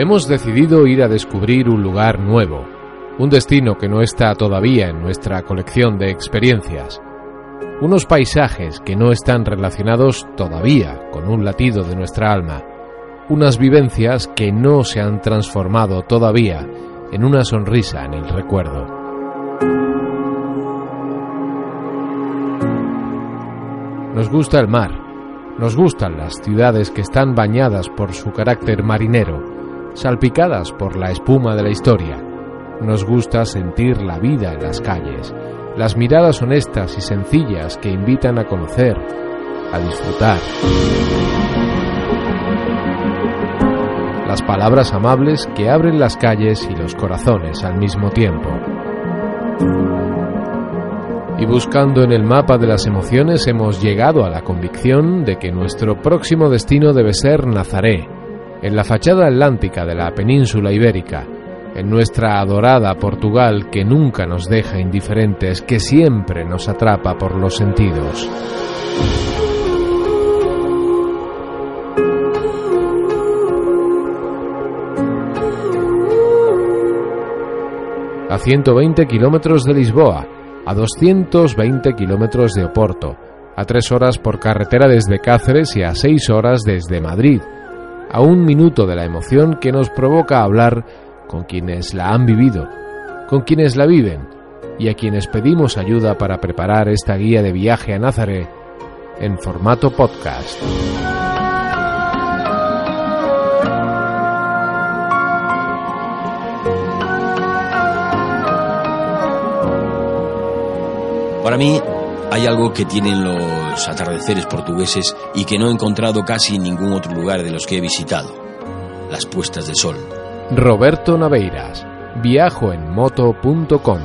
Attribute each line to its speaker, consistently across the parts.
Speaker 1: Hemos decidido ir a descubrir un lugar nuevo, un destino que no está todavía en nuestra colección de experiencias, unos paisajes que no están relacionados todavía con un latido de nuestra alma, unas vivencias que no se han transformado todavía en una sonrisa en el recuerdo. Nos gusta el mar, nos gustan las ciudades que están bañadas por su carácter marinero, salpicadas por la espuma de la historia. Nos gusta sentir la vida en las calles, las miradas honestas y sencillas que invitan a conocer, a disfrutar. Las palabras amables que abren las calles y los corazones al mismo tiempo. Y buscando en el mapa de las emociones hemos llegado a la convicción de que nuestro próximo destino debe ser Nazaret, en la fachada atlántica de la península ibérica, en nuestra adorada Portugal que nunca nos deja indiferentes, que siempre nos atrapa por los sentidos. A 120 kilómetros de Lisboa, a 220 kilómetros de Oporto, a tres horas por carretera desde Cáceres y a seis horas desde Madrid, a un minuto de la emoción que nos provoca hablar con quienes la han vivido, con quienes la viven y a quienes pedimos ayuda para preparar esta guía de viaje a Nazaret en formato podcast.
Speaker 2: Para mí hay algo que tienen los atardeceres portugueses y que no he encontrado casi en ningún otro lugar de los que he visitado. Las puestas de sol.
Speaker 1: Roberto Naveiras, viajoenmoto.com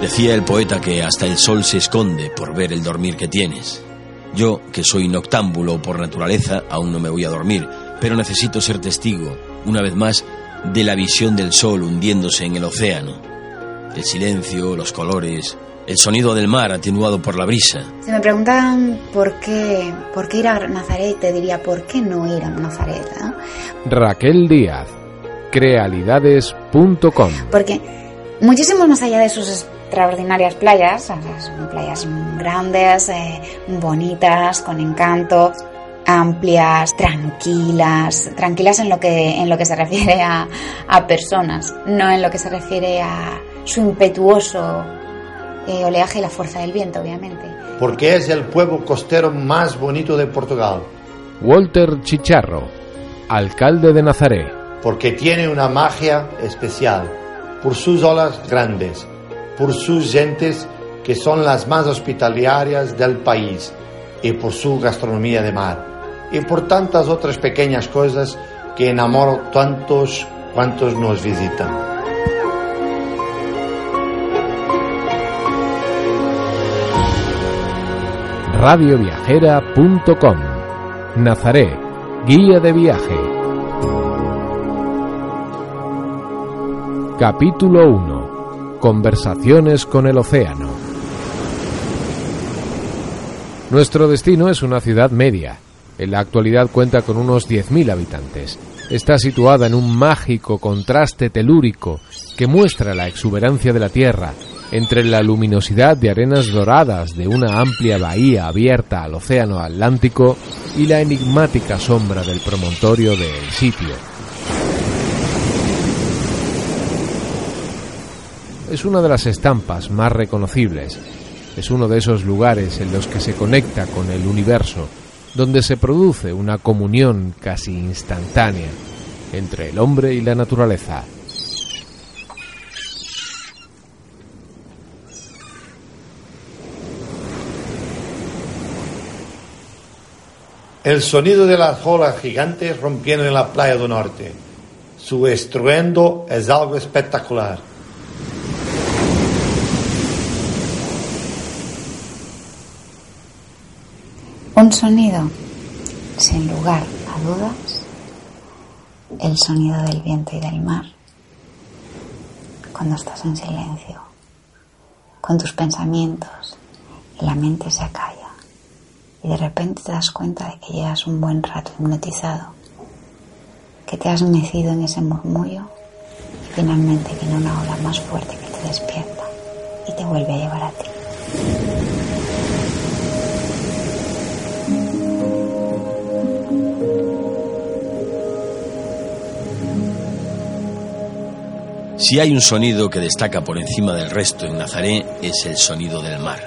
Speaker 2: Decía el poeta que hasta el sol se esconde por ver el dormir que tienes. Yo, que soy noctámbulo por naturaleza, aún no me voy a dormir, pero necesito ser testigo, una vez más, de la visión del sol hundiéndose en el océano. El silencio, los colores, el sonido del mar atenuado por la brisa.
Speaker 3: Si me preguntan por qué, por qué ir a Nazaret, te diría, ¿por qué no ir a Nazaret?
Speaker 1: Raquel Díaz, crealidades.com.
Speaker 3: Porque muchísimo más allá de sus extraordinarias playas, son playas grandes, eh, bonitas, con encanto, amplias, tranquilas, tranquilas en lo que, en lo que se refiere a, a personas, no en lo que se refiere a su impetuoso eh, oleaje y la fuerza del viento, obviamente.
Speaker 4: Porque es el pueblo costero más bonito de Portugal.
Speaker 1: Walter Chicharro, alcalde de Nazaret.
Speaker 4: Porque tiene una magia especial, por sus olas grandes, por sus gentes que son las más hospitalarias del país y por su gastronomía de mar y por tantas otras pequeñas cosas que enamoro tantos cuantos nos visitan.
Speaker 1: radioviajera.com Nazaret, guía de viaje. Capítulo 1. Conversaciones con el océano. Nuestro destino es una ciudad media, en la actualidad cuenta con unos 10.000 habitantes. Está situada en un mágico contraste telúrico que muestra la exuberancia de la tierra entre la luminosidad de arenas doradas de una amplia bahía abierta al océano Atlántico y la enigmática sombra del promontorio del sitio. Es una de las estampas más reconocibles. Es uno de esos lugares en los que se conecta con el universo donde se produce una comunión casi instantánea entre el hombre y la naturaleza.
Speaker 4: El sonido de las olas gigantes rompiendo en la playa del norte. Su estruendo es algo espectacular.
Speaker 3: Un sonido, sin lugar a dudas, el sonido del viento y del mar. Cuando estás en silencio, con tus pensamientos y la mente se acalla y de repente te das cuenta de que llevas un buen rato hipnotizado, que te has mecido en ese murmullo y finalmente viene una ola más fuerte que te despierta y te vuelve a llevar a ti.
Speaker 2: Si hay un sonido que destaca por encima del resto en Nazaret es el sonido del mar.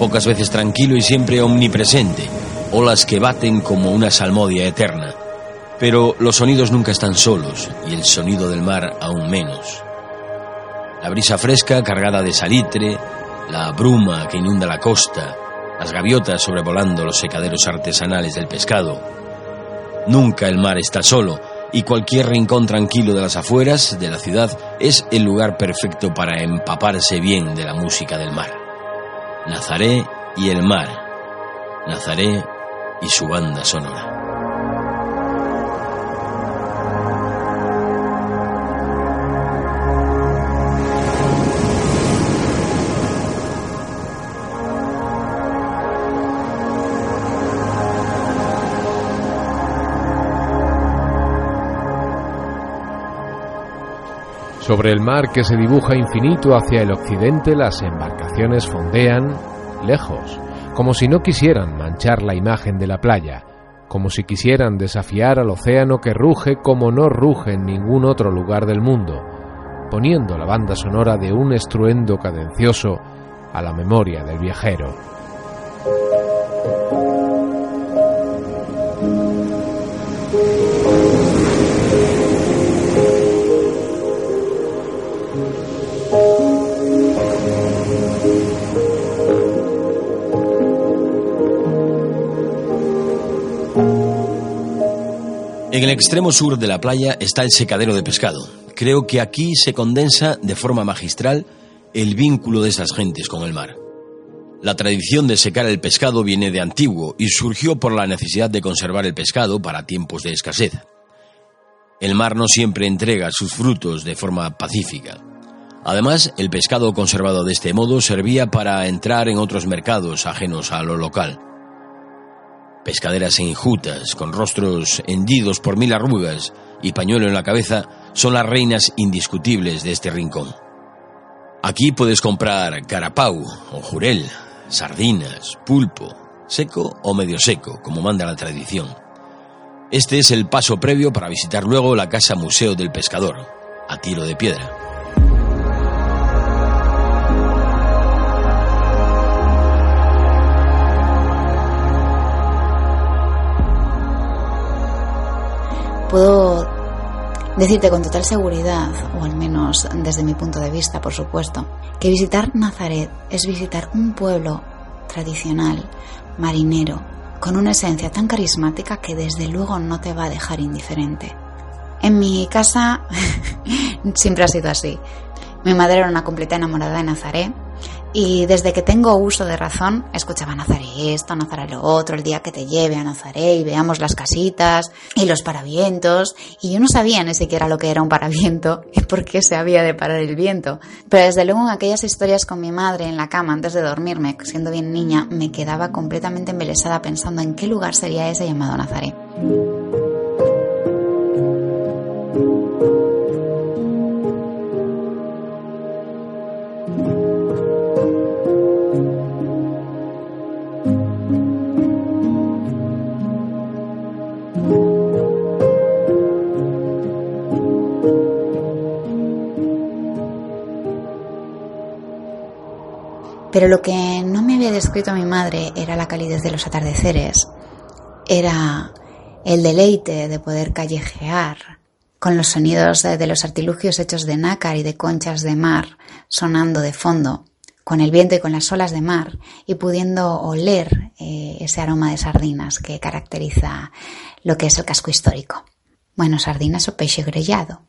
Speaker 2: pocas veces tranquilo y siempre omnipresente, olas que baten como una salmodia eterna. Pero los sonidos nunca están solos y el sonido del mar aún menos. La brisa fresca cargada de salitre, la bruma que inunda la costa, las gaviotas sobrevolando los secaderos artesanales del pescado. Nunca el mar está solo y cualquier rincón tranquilo de las afueras de la ciudad es el lugar perfecto para empaparse bien de la música del mar. Nazaré y el mar, Nazaré y su banda sonora.
Speaker 1: Sobre el mar que se dibuja infinito hacia el occidente, las embarcaciones fondean lejos, como si no quisieran manchar la imagen de la playa, como si quisieran desafiar al océano que ruge como no ruge en ningún otro lugar del mundo, poniendo la banda sonora de un estruendo cadencioso a la memoria del viajero.
Speaker 2: En el extremo sur de la playa está el secadero de pescado. Creo que aquí se condensa de forma magistral el vínculo de esas gentes con el mar. La tradición de secar el pescado viene de antiguo y surgió por la necesidad de conservar el pescado para tiempos de escasez. El mar no siempre entrega sus frutos de forma pacífica. Además, el pescado conservado de este modo servía para entrar en otros mercados ajenos a lo local. Pescaderas enjutas, con rostros hendidos por mil arrugas y pañuelo en la cabeza, son las reinas indiscutibles de este rincón. Aquí puedes comprar carapau o jurel, sardinas, pulpo, seco o medio seco, como manda la tradición. Este es el paso previo para visitar luego la casa museo del pescador, a tiro de piedra.
Speaker 3: Puedo decirte con total seguridad, o al menos desde mi punto de vista, por supuesto, que visitar Nazaret es visitar un pueblo tradicional, marinero, con una esencia tan carismática que desde luego no te va a dejar indiferente. En mi casa siempre ha sido así. Mi madre era una completa enamorada de Nazaret y desde que tengo uso de razón, escuchaba Nazaret esto, Nazaret lo otro, el día que te lleve a Nazaret y veamos las casitas y los paravientos. Y yo no sabía ni siquiera lo que era un paraviento y por qué se había de parar el viento. Pero desde luego en aquellas historias con mi madre en la cama antes de dormirme, siendo bien niña, me quedaba completamente embelesada pensando en qué lugar sería ese llamado Nazaret. Pero lo que no me había descrito mi madre era la calidez de los atardeceres, era el deleite de poder callejear con los sonidos de, los artilugios hechos de nácar y de conchas de mar sonando de fondo, con el viento y con las olas de mar, y pudiendo oler eh, ese aroma de sardinas que caracteriza lo que es el casco histórico. Bueno, sardinas o peixe grellado.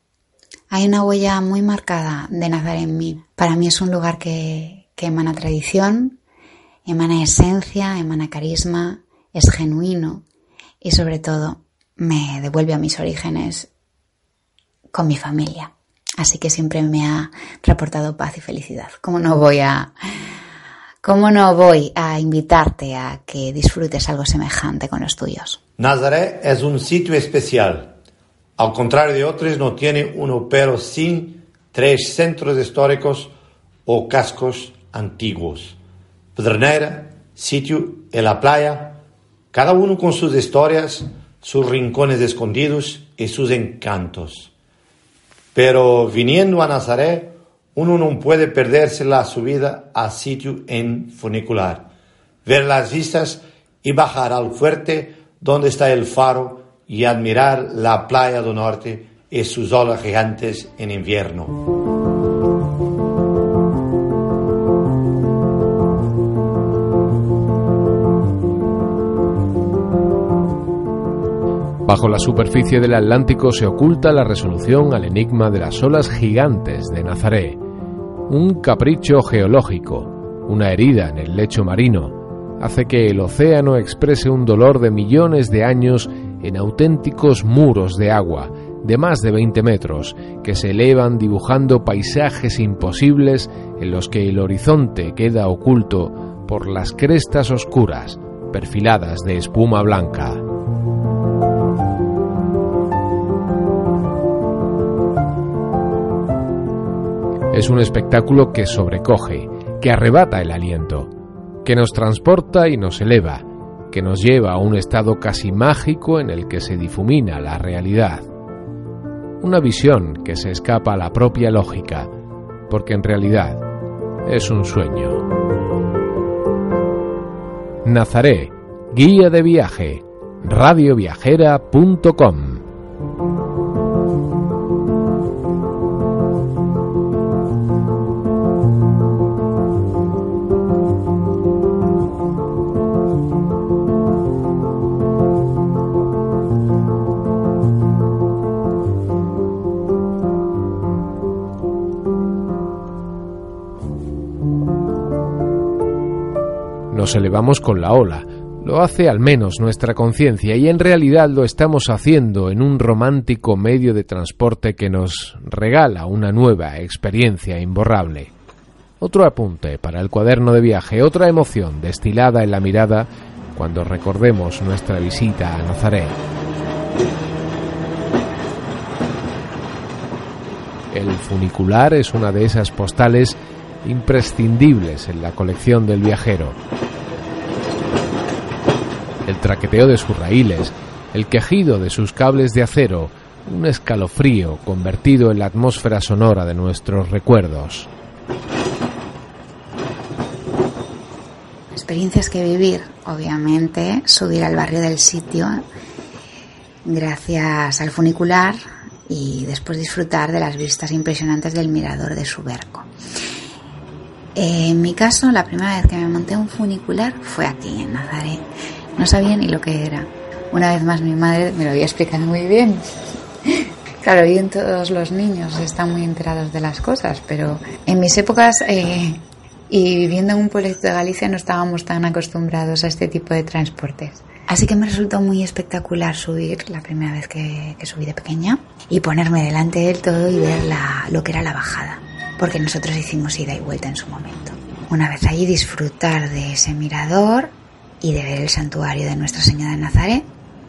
Speaker 3: Hay una huella muy marcada de Nazaret en mí. Para mí es un lugar que, que emana tradición, emana esencia, emana carisma, es genuino y sobre todo me devuelve a mis orígenes con mi familia. Así que siempre me ha reportado paz y felicidad. ¿Cómo no voy a, cómo no voy a invitarte a que disfrutes algo semejante con los tuyos?
Speaker 4: Nazaret es un sitio especial. Al contrario de otros, no tiene uno pero sin tres centros históricos o cascos antiguos. Pedernera, sitio y la playa, cada uno con sus historias, sus rincones escondidos y sus encantos. Pero viniendo a Nazaret, uno no puede perderse la subida al sitio en funicular, ver las vistas y bajar al fuerte donde está el faro y admirar la playa del norte y sus olas gigantes en invierno.
Speaker 1: Bajo la superficie del Atlántico se oculta la resolución al enigma de las olas gigantes de Nazaret, un capricho geológico, una herida en el lecho marino, hace que el océano exprese un dolor de millones de años en auténticos muros de agua, de más de 20 metros, que se elevan dibujando paisajes imposibles en los que el horizonte queda oculto por las crestas oscuras, perfiladas de espuma blanca. Es un espectáculo que sobrecoge, que arrebata el aliento, que nos transporta y nos eleva, que nos lleva a un estado casi mágico en el que se difumina la realidad. Una visión que se escapa a la propia lógica, porque en realidad es un sueño. Nazaré, guía de viaje, radioviajera.com nos elevamos con la ola. Lo hace al menos nuestra conciencia y en realidad lo estamos haciendo en un romántico medio de transporte que nos regala una nueva experiencia imborrable. Otro apunte para el cuaderno de viaje, otra emoción destilada en la mirada cuando recordemos nuestra visita a Nazaret. El funicular es una de esas postales imprescindibles en la colección del viajero el traqueteo de sus raíles, el quejido de sus cables de acero, un escalofrío convertido en la atmósfera sonora de nuestros recuerdos.
Speaker 3: Experiencias que vivir, obviamente, subir al barrio del sitio gracias al funicular y después disfrutar de las vistas impresionantes del mirador de Suberco. En mi caso, la primera vez que me monté un funicular fue aquí, en Nazaret. No sabía ni lo que era. Una vez más mi madre me lo había explicado muy bien. Claro, bien todos los niños están muy enterados de las cosas, pero en mis épocas eh, y viviendo en un pueblo de Galicia no estábamos tan acostumbrados a este tipo de transportes. Así que me resultó muy espectacular subir la primera vez que, subí de pequeña y ponerme delante del todo y ver lo que era la bajada, porque nosotros hicimos ida y vuelta en su momento. Una vez allí disfrutar de ese mirador, y de ver el santuario de Nuestra Señora de Nazaret.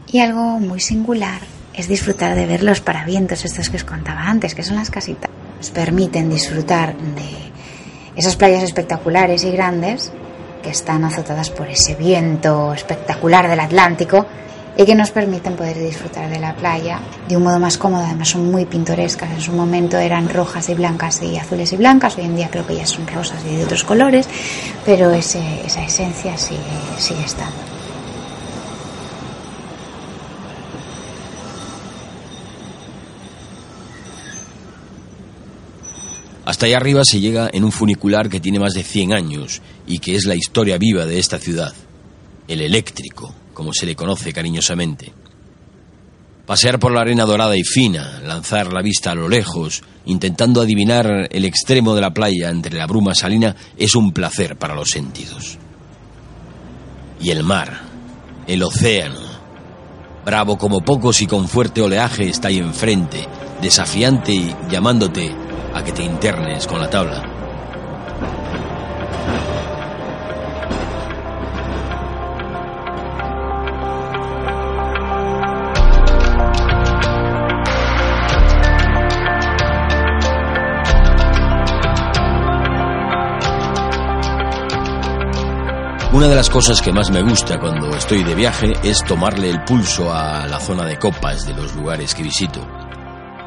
Speaker 3: Y algo muy singular es disfrutar de ver los paravientos, estos que os contaba antes, que son las casitas. Nos permiten disfrutar de esas playas espectaculares y grandes que están azotadas por ese viento espectacular del Atlántico y que nos permiten poder disfrutar de la playa de un modo más cómodo. Además son muy pintorescas. En su momento eran rojas y blancas y azules y blancas. Hoy en día creo que ya son rosas y de otros colores, pero ese, esa esencia sigue, sigue estando.
Speaker 2: Hasta allá arriba se llega en un funicular que tiene más de 100 años y que es la historia viva de esta ciudad, el eléctrico como se le conoce cariñosamente. Pasear por la arena dorada y fina, lanzar la vista a lo lejos, intentando adivinar el extremo de la playa entre la bruma salina, es un placer para los sentidos. Y el mar, el océano, bravo como pocos y con fuerte oleaje, está ahí enfrente, desafiante y llamándote a que te internes con la tabla. Una de las cosas que más me gusta cuando estoy de viaje es tomarle el pulso a la zona de copas de los lugares que visito.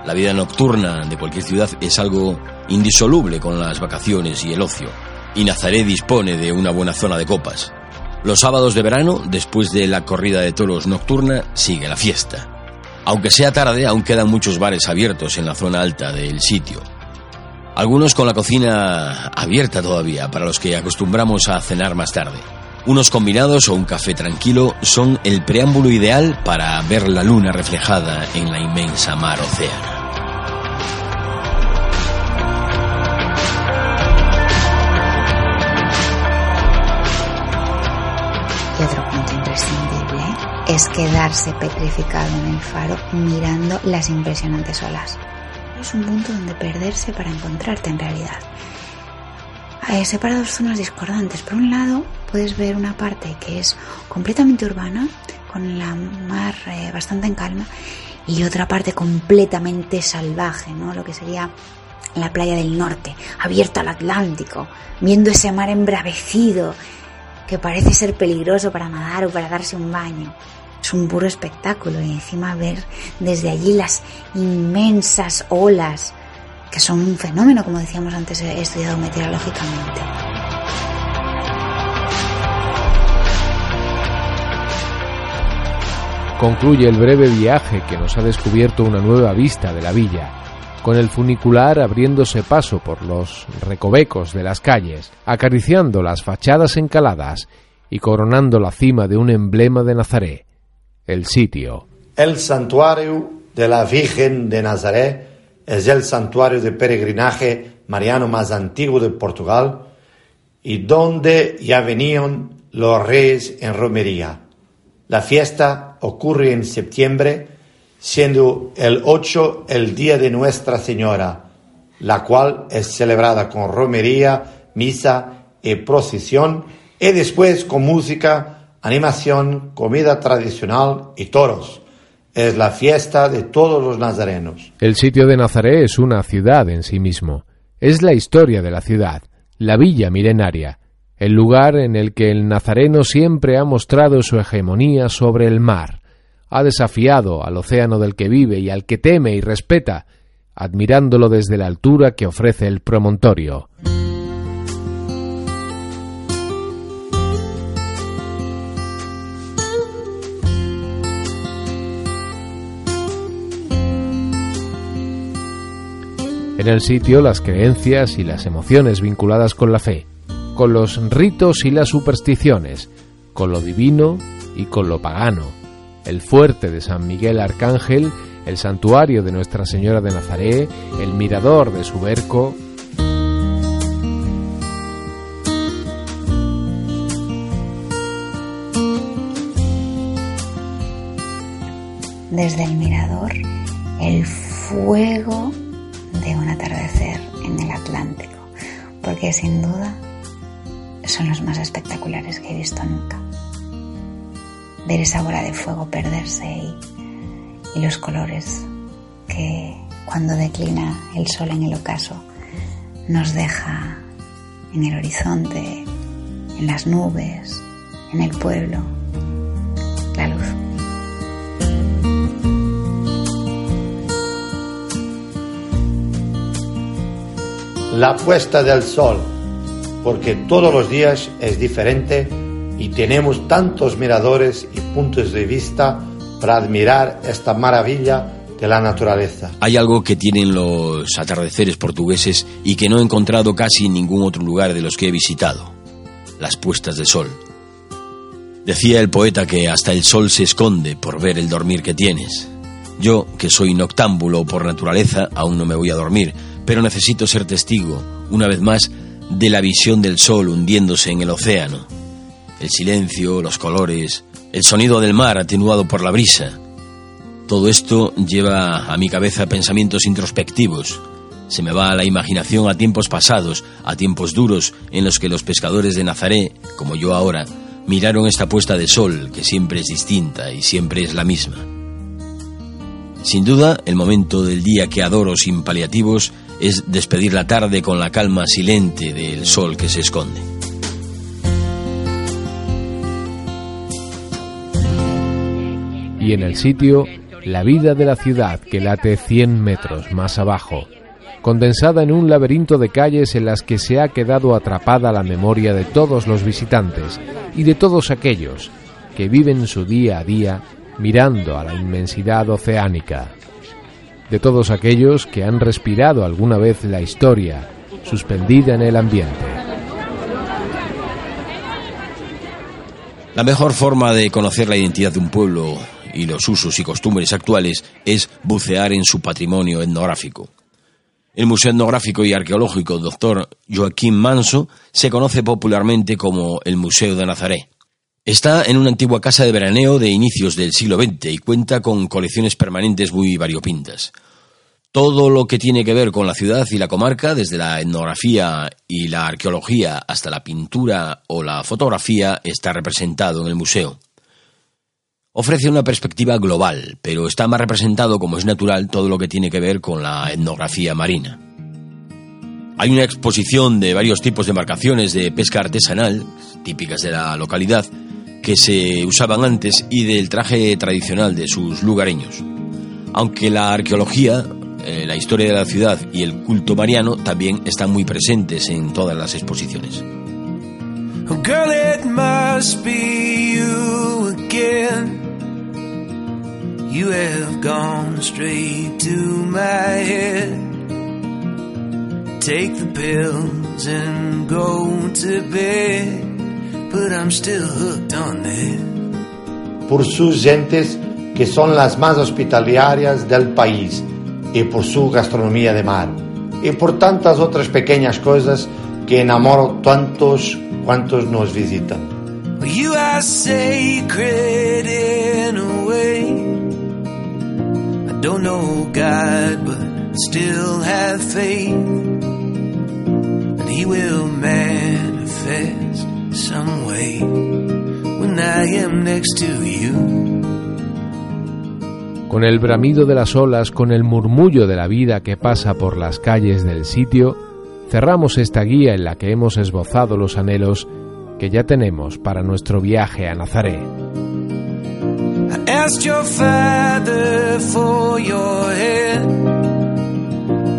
Speaker 2: La vida nocturna de cualquier ciudad es algo indisoluble con las vacaciones y el ocio, y Nazaré dispone de una buena zona de copas. Los sábados de verano, después de la corrida de toros nocturna, sigue la fiesta. Aunque sea tarde, aún quedan muchos bares abiertos en la zona alta del sitio. Algunos con la cocina abierta todavía, para los que acostumbramos a cenar más tarde. Unos combinados o un café tranquilo son el preámbulo ideal para ver la luna reflejada en la inmensa mar océana.
Speaker 3: Y otro punto imprescindible es quedarse petrificado en el faro mirando las impresionantes olas. Es un punto donde perderse para encontrarte en realidad. Hay separados zonas discordantes. Por un lado, puedes ver una parte que es completamente urbana, con la mar eh, bastante en calma, y otra parte completamente salvaje, ¿no? Lo que sería la playa del norte, abierta al Atlántico, viendo ese mar embravecido que parece ser peligroso para nadar o para darse un baño. Es un puro espectáculo y encima ver desde allí las inmensas olas que son un fenómeno, como decíamos antes, estudiado meteorológicamente.
Speaker 1: Concluye el breve viaje que nos ha descubierto una nueva vista de la villa, con el funicular abriéndose paso por los recovecos de las calles, acariciando las fachadas encaladas y coronando la cima de un emblema de Nazaret, el sitio.
Speaker 4: El santuario de la Virgen de Nazaret es el santuario de peregrinaje mariano más antiguo de Portugal y donde ya venían los reyes en romería. La fiesta ocurre en septiembre, siendo el 8 el día de Nuestra Señora, la cual es celebrada con romería, misa y procesión, y después con música, animación, comida tradicional y toros es la fiesta de todos los nazarenos.
Speaker 1: El sitio de Nazaret es una ciudad en sí mismo. Es la historia de la ciudad, la villa milenaria, el lugar en el que el nazareno siempre ha mostrado su hegemonía sobre el mar, ha desafiado al océano del que vive y al que teme y respeta, admirándolo desde la altura que ofrece el promontorio. En el sitio las creencias y las emociones vinculadas con la fe, con los ritos y las supersticiones, con lo divino y con lo pagano, el fuerte de San Miguel Arcángel, el santuario de Nuestra Señora de Nazaret, el mirador de Suberco,
Speaker 3: Desde el mirador, el fuego de un atardecer en el Atlántico, porque sin duda son los más espectaculares que he visto nunca. Ver esa bola de fuego perderse y, y los colores que cuando declina el sol en el ocaso nos deja en el horizonte, en las nubes, en el pueblo, la luz.
Speaker 4: La puesta del sol porque todos los días es diferente y tenemos tantos miradores y puntos de vista para admirar esta maravilla de la naturaleza.
Speaker 2: Hay algo que tienen los atardeceres portugueses y que no he encontrado casi en ningún otro lugar de los que he visitado, las puestas de sol. Decía el poeta que hasta el sol se esconde por ver el dormir que tienes. Yo, que soy noctámbulo por naturaleza, aún no me voy a dormir, pero necesito ser testigo, una vez más, de la visión del sol hundiéndose en el océano. El silencio, los colores, el sonido del mar atenuado por la brisa. Todo esto lleva a mi cabeza pensamientos introspectivos. Se me va a la imaginación a tiempos pasados, a tiempos duros en los que los pescadores de Nazaré, como yo ahora, miraron esta puesta de sol que siempre es distinta y siempre es la misma. Sin duda, el momento del día que adoro sin paliativos es despedir la tarde con la calma silente del sol que se esconde.
Speaker 1: Y en el sitio, la vida de la ciudad que late 100 metros más abajo, condensada en un laberinto de calles en las que se ha quedado atrapada la memoria de todos los visitantes y de todos aquellos que viven su día a día mirando a la inmensidad oceánica, de todos aquellos que han respirado alguna vez la historia suspendida en el ambiente.
Speaker 2: La mejor forma de conocer la identidad de un pueblo y los usos y costumbres actuales es bucear en su patrimonio etnográfico. El Museo Etnográfico y Arqueológico Dr. Joaquín Manso se conoce popularmente como el Museo de Nazaret. Está en una antigua casa de veraneo de inicios del siglo XX y cuenta con colecciones permanentes muy variopintas. Todo lo que tiene que ver con la ciudad y la comarca, desde la etnografía y la arqueología hasta la pintura o la fotografía, está representado en el museo. Ofrece una perspectiva global, pero está más representado, como es natural, todo lo que tiene que ver con la etnografía marina. Hay una exposición de varios tipos de embarcaciones de pesca artesanal, típicas de la localidad, que se usaban antes y del traje tradicional de sus lugareños. Aunque la arqueología, eh, la historia de la ciudad y el culto mariano también están muy presentes en todas las exposiciones. Girl, it must be you again. You have gone straight to my head. Take the pills and go to bed.
Speaker 4: Por sus gentes que son las más hospitalarias del país y por su gastronomía de mar y por tantas otras pequeñas cosas que enamoro tantos cuantos nos visitan. You are sacred in a way. I don't know God, but still have faith that He will manifest some way when I am next to you.
Speaker 1: Con el bramido de las olas, con el murmullo de la vida que pasa por las calles del sitio, cerramos esta guía en la que hemos esbozado los anhelos que ya tenemos para nuestro viaje a Nazaret. I asked your father for your hand,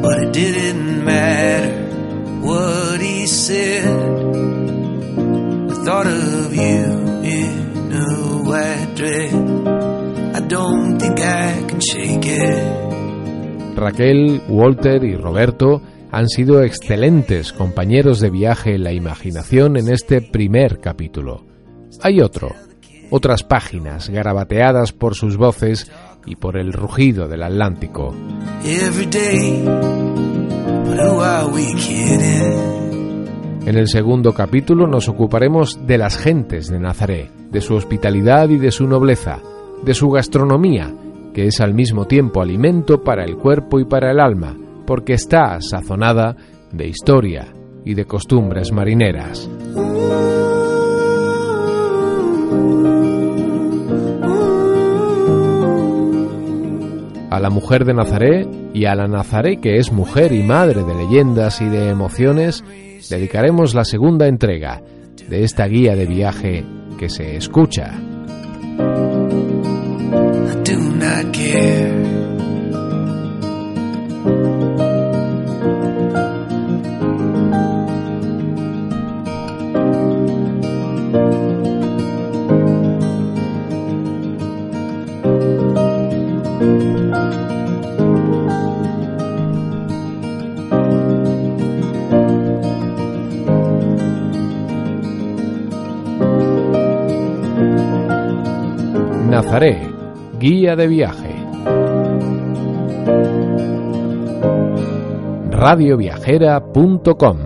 Speaker 1: but it didn't matter what he said. Raquel, Walter y Roberto han sido excelentes compañeros de viaje en la imaginación en este primer capítulo. Hay otro, otras páginas garabateadas por sus voces y por el rugido del Atlántico. En el segundo capítulo nos ocuparemos de las gentes de Nazaret, de su hospitalidad y de su nobleza, de su gastronomía, que es al mismo tiempo alimento para el cuerpo y para el alma, porque está sazonada de historia y de costumbres marineras. A la mujer de Nazaret y a la Nazaret que es mujer y madre de leyendas y de emociones, dedicaremos la segunda entrega de esta guía de viaje que se escucha. Nazaré, de viaje. radioviajera.com